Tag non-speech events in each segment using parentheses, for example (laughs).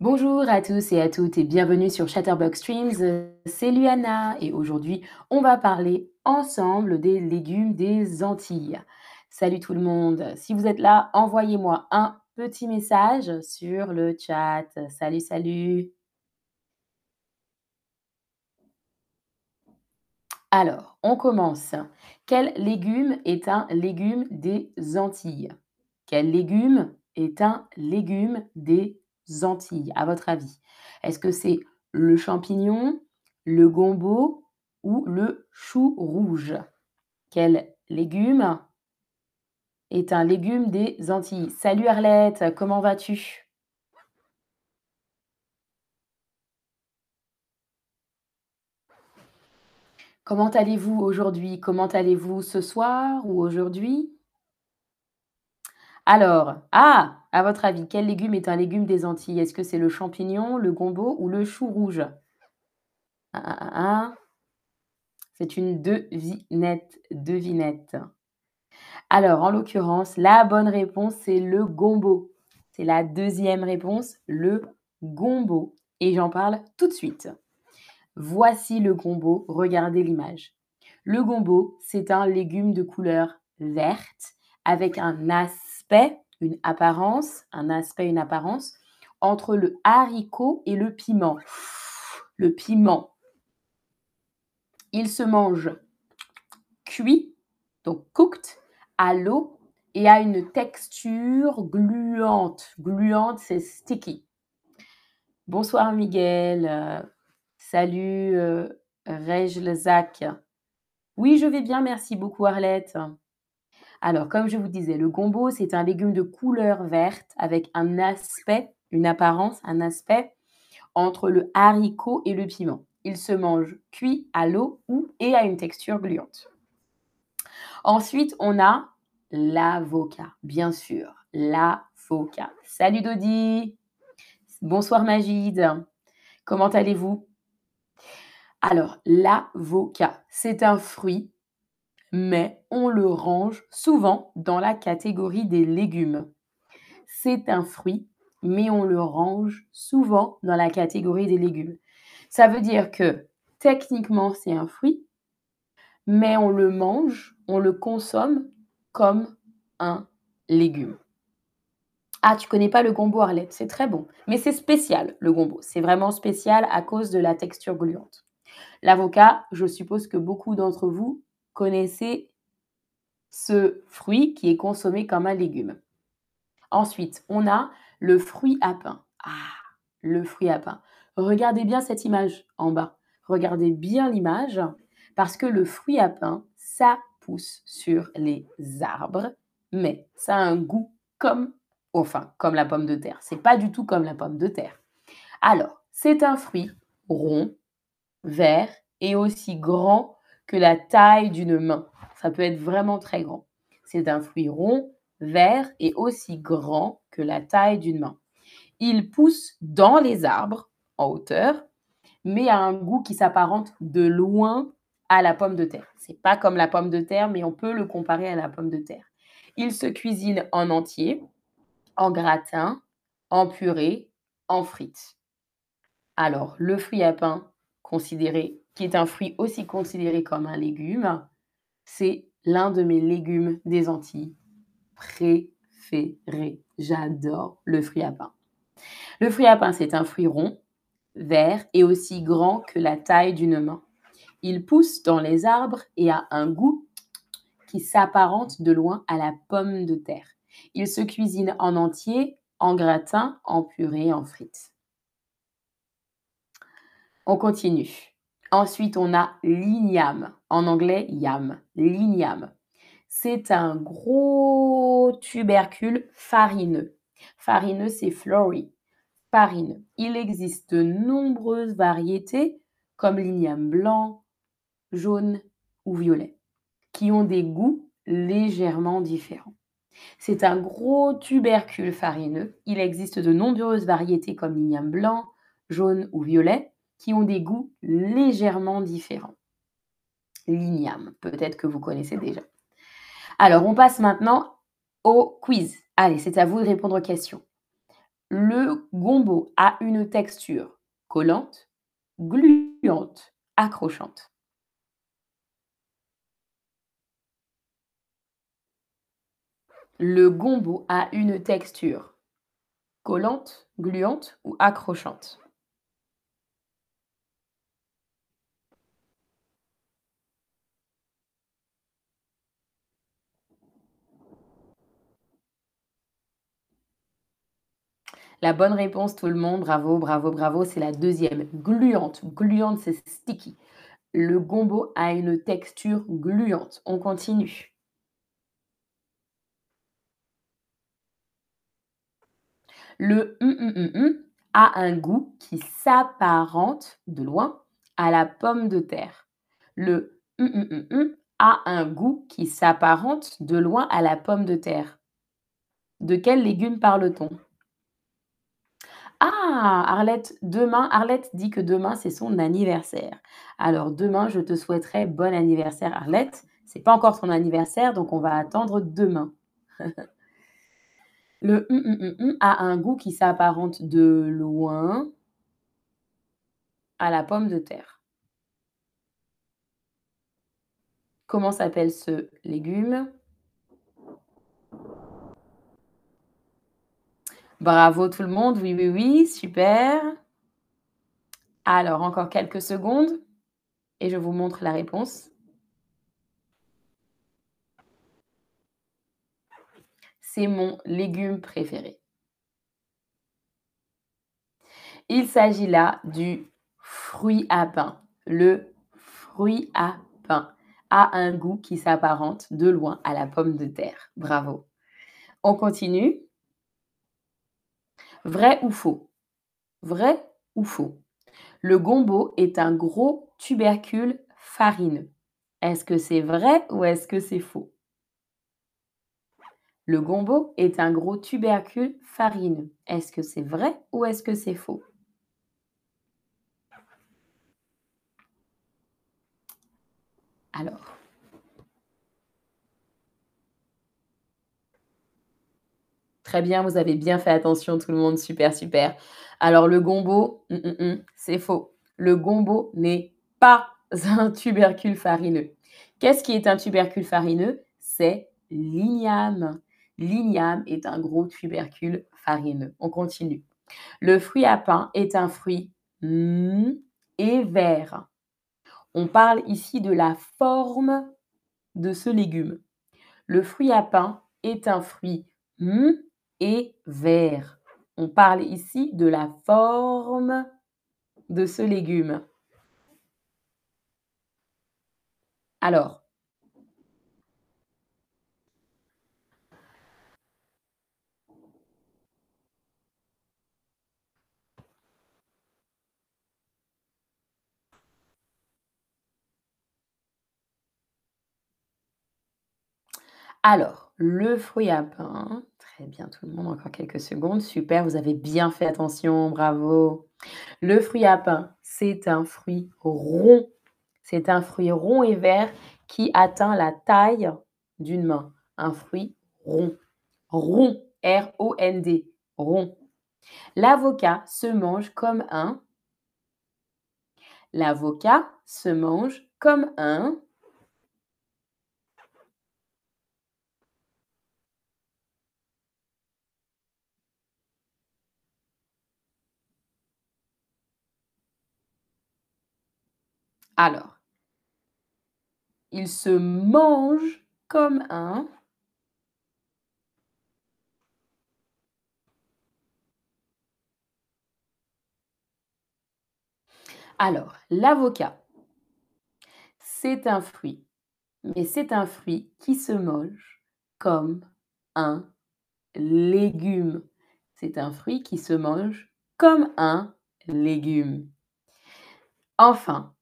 Bonjour à tous et à toutes et bienvenue sur Chatterbox Streams. C'est Luana et aujourd'hui on va parler ensemble des légumes des Antilles. Salut tout le monde. Si vous êtes là, envoyez-moi un petit message sur le chat. Salut, salut. Alors, on commence. Quel légume est un légume des Antilles? Quel légume est un légume des Antilles, à votre avis? Est-ce que c'est le champignon, le gombo ou le chou rouge? Quel légume est un légume des Antilles? Salut Arlette, comment vas-tu? Comment allez-vous aujourd'hui? Comment allez-vous ce soir ou aujourd'hui? Alors, ah à votre avis, quel légume est un légume des Antilles? Est-ce que c'est le champignon, le gombo ou le chou rouge? Ah, C'est une devinette, devinette. Alors, en l'occurrence, la bonne réponse, c'est le gombo. C'est la deuxième réponse, le gombo. Et j'en parle tout de suite. Voici le gombo, regardez l'image. Le gombo, c'est un légume de couleur verte avec un une apparence, un aspect, une apparence, entre le haricot et le piment. Le piment, il se mange cuit, donc cooked, à l'eau et a une texture gluante. Gluante, c'est sticky. Bonsoir Miguel. salut euh, Zach. Oui, je vais bien, merci beaucoup Arlette. Alors, comme je vous disais, le gombo, c'est un légume de couleur verte avec un aspect, une apparence, un aspect entre le haricot et le piment. Il se mange cuit à l'eau ou et à une texture gluante. Ensuite, on a l'avocat, bien sûr, l'avocat. Salut Dodi. Bonsoir Magide. Comment allez-vous? Alors, l'avocat, c'est un fruit mais on le range souvent dans la catégorie des légumes. C'est un fruit, mais on le range souvent dans la catégorie des légumes. Ça veut dire que techniquement c'est un fruit, mais on le mange, on le consomme comme un légume. Ah, tu connais pas le gombo Arlette, c'est très bon. Mais c'est spécial, le gombo. C'est vraiment spécial à cause de la texture gluante. L'avocat, je suppose que beaucoup d'entre vous connaissez ce fruit qui est consommé comme un légume. Ensuite, on a le fruit à pain. Ah, le fruit à pain. Regardez bien cette image en bas. Regardez bien l'image parce que le fruit à pain, ça pousse sur les arbres, mais ça a un goût comme, enfin, comme la pomme de terre. C'est pas du tout comme la pomme de terre. Alors, c'est un fruit rond, vert et aussi grand que la taille d'une main. Ça peut être vraiment très grand. C'est un fruit rond, vert et aussi grand que la taille d'une main. Il pousse dans les arbres en hauteur, mais a un goût qui s'apparente de loin à la pomme de terre. C'est pas comme la pomme de terre, mais on peut le comparer à la pomme de terre. Il se cuisine en entier, en gratin, en purée, en frites. Alors, le fruit à pain, considéré qui est un fruit aussi considéré comme un légume, c'est l'un de mes légumes des Antilles préférés. J'adore le fruit à pain. Le fruit à pain, c'est un fruit rond, vert et aussi grand que la taille d'une main. Il pousse dans les arbres et a un goût qui s'apparente de loin à la pomme de terre. Il se cuisine en entier, en gratin, en purée, en frites. On continue. Ensuite, on a l'igname. En anglais, yam. L'igname. C'est un gros tubercule farineux. Farineux, c'est flory. Farineux. Il existe de nombreuses variétés, comme l'igname blanc, jaune ou violet, qui ont des goûts légèrement différents. C'est un gros tubercule farineux. Il existe de nombreuses variétés comme l'igname blanc, jaune ou violet, qui ont des goûts légèrement différents. L'igname, peut-être que vous connaissez déjà. Alors, on passe maintenant au quiz. Allez, c'est à vous de répondre aux questions. Le gombo a une texture collante, gluante, accrochante. Le gombo a une texture collante, gluante ou accrochante? La bonne réponse, tout le monde, bravo, bravo, bravo, c'est la deuxième. Gluante. Gluante, c'est sticky. Le gombo a une texture gluante. On continue. Le hum, hum, hum a un goût qui s'apparente de loin à la pomme de terre. Le hum, hum, hum a un goût qui s'apparente de loin à la pomme de terre. De quel légume parle-t-on? Ah! Arlette, demain Arlette dit que demain, c'est son anniversaire. Alors demain, je te souhaiterais bon anniversaire, Arlette. C'est pas encore ton anniversaire, donc on va attendre demain. (laughs) Le hum, hum, hum, a un goût qui s'apparente de loin à la pomme de terre. Comment s'appelle ce légume? Bravo tout le monde, oui, oui, oui, super. Alors encore quelques secondes et je vous montre la réponse. C'est mon légume préféré. Il s'agit là du fruit à pain. Le fruit à pain a un goût qui s'apparente de loin à la pomme de terre. Bravo. On continue. Vrai ou faux? Vrai ou faux? Le gombo est un gros tubercule farineux. Est-ce que c'est vrai ou est-ce que c'est faux? Le gombo est un gros tubercule farineux. Est-ce que c'est vrai ou est-ce que c'est faux? Alors. Très bien, vous avez bien fait attention tout le monde, super, super. Alors le gombo, mmh, mmh, mmh, c'est faux. Le gombo n'est pas (laughs) un tubercule farineux. Qu'est-ce qui est un tubercule farineux? C'est l'igname. L'igname est un gros tubercule farineux. On continue. Le fruit à pain est un fruit et vert. On parle ici de la forme de ce légume. Le fruit à pain est un fruit et vert. On parle ici de la forme de ce légume. Alors, alors, le fruit à pain, bien tout le monde, encore quelques secondes, super, vous avez bien fait attention, bravo. Le fruit à pain, c'est un fruit rond. C'est un fruit rond et vert qui atteint la taille d'une main. Un fruit rond. Rond, R-O-N-D, rond. L'avocat se mange comme un. L'avocat se mange comme un. Alors, il se mange comme un. Alors, l'avocat, c'est un fruit, mais c'est un fruit qui se mange comme un légume. C'est un fruit qui se mange comme un légume. Enfin,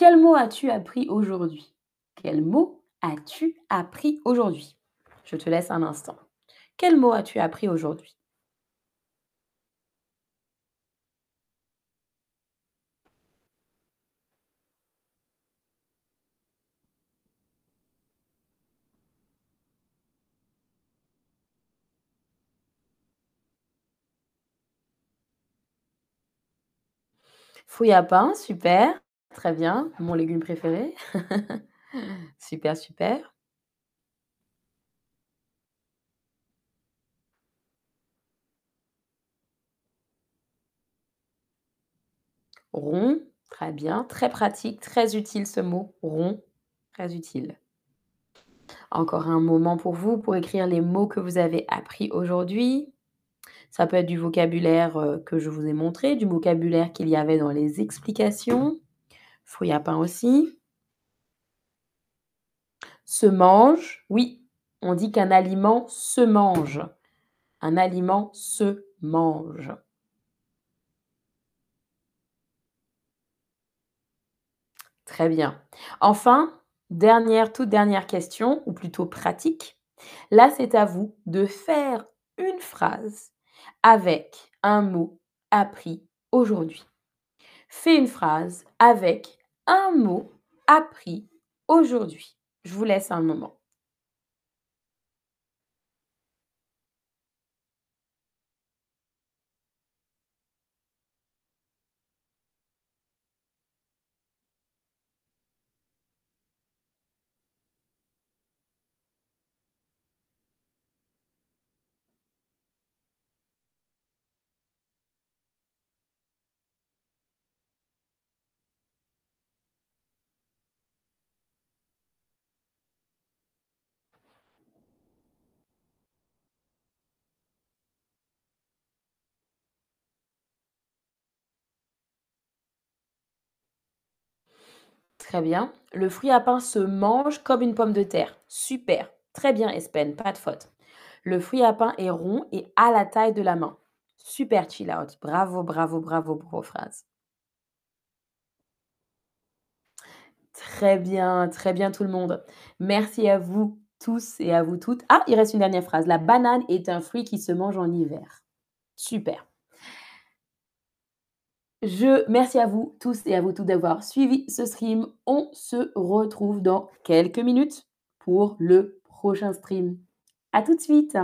quel mot as-tu appris aujourd'hui? Quel mot as-tu appris aujourd'hui? Je te laisse un instant. Quel mot as-tu appris aujourd'hui? Fouille super très bien, mon légume préféré. (laughs) Super, super. Rond, très bien, très pratique, très utile ce mot, rond, très utile. Encore un moment pour vous, pour écrire les mots que vous avez appris aujourd'hui. Ça peut être du vocabulaire, heu, que je vous ai montré, du vocabulaire qu'il y avait dans les explications. Fruits à pain aussi. Se mange, oui, on dit qu'un aliment se mange. Un aliment se mange. Très bien. Enfin, dernière, toute dernière question, ou plutôt pratique. Là, c'est à vous de faire une phrase avec un mot appris aujourd'hui. Fais une phrase avec un mot appris aujourd'hui. Je vous laisse un moment. Très bien. Le fruit à pain se mange comme une pomme de terre. Super. Très bien, Espen, pas de faute. Le fruit à pain est rond et a la taille de la main. Super chill out. Bravo, bravo, bravo pour vos phrases. Très bien, très bien tout le monde. Merci à vous tous et à vous toutes. Ah, il reste une dernière phrase. La banane est un fruit qui se mange en hiver. Super. Je merci à vous tous et à vous toutes d'avoir suivi ce stream. On se retrouve dans quelques minutes pour le prochain stream. À tout de suite.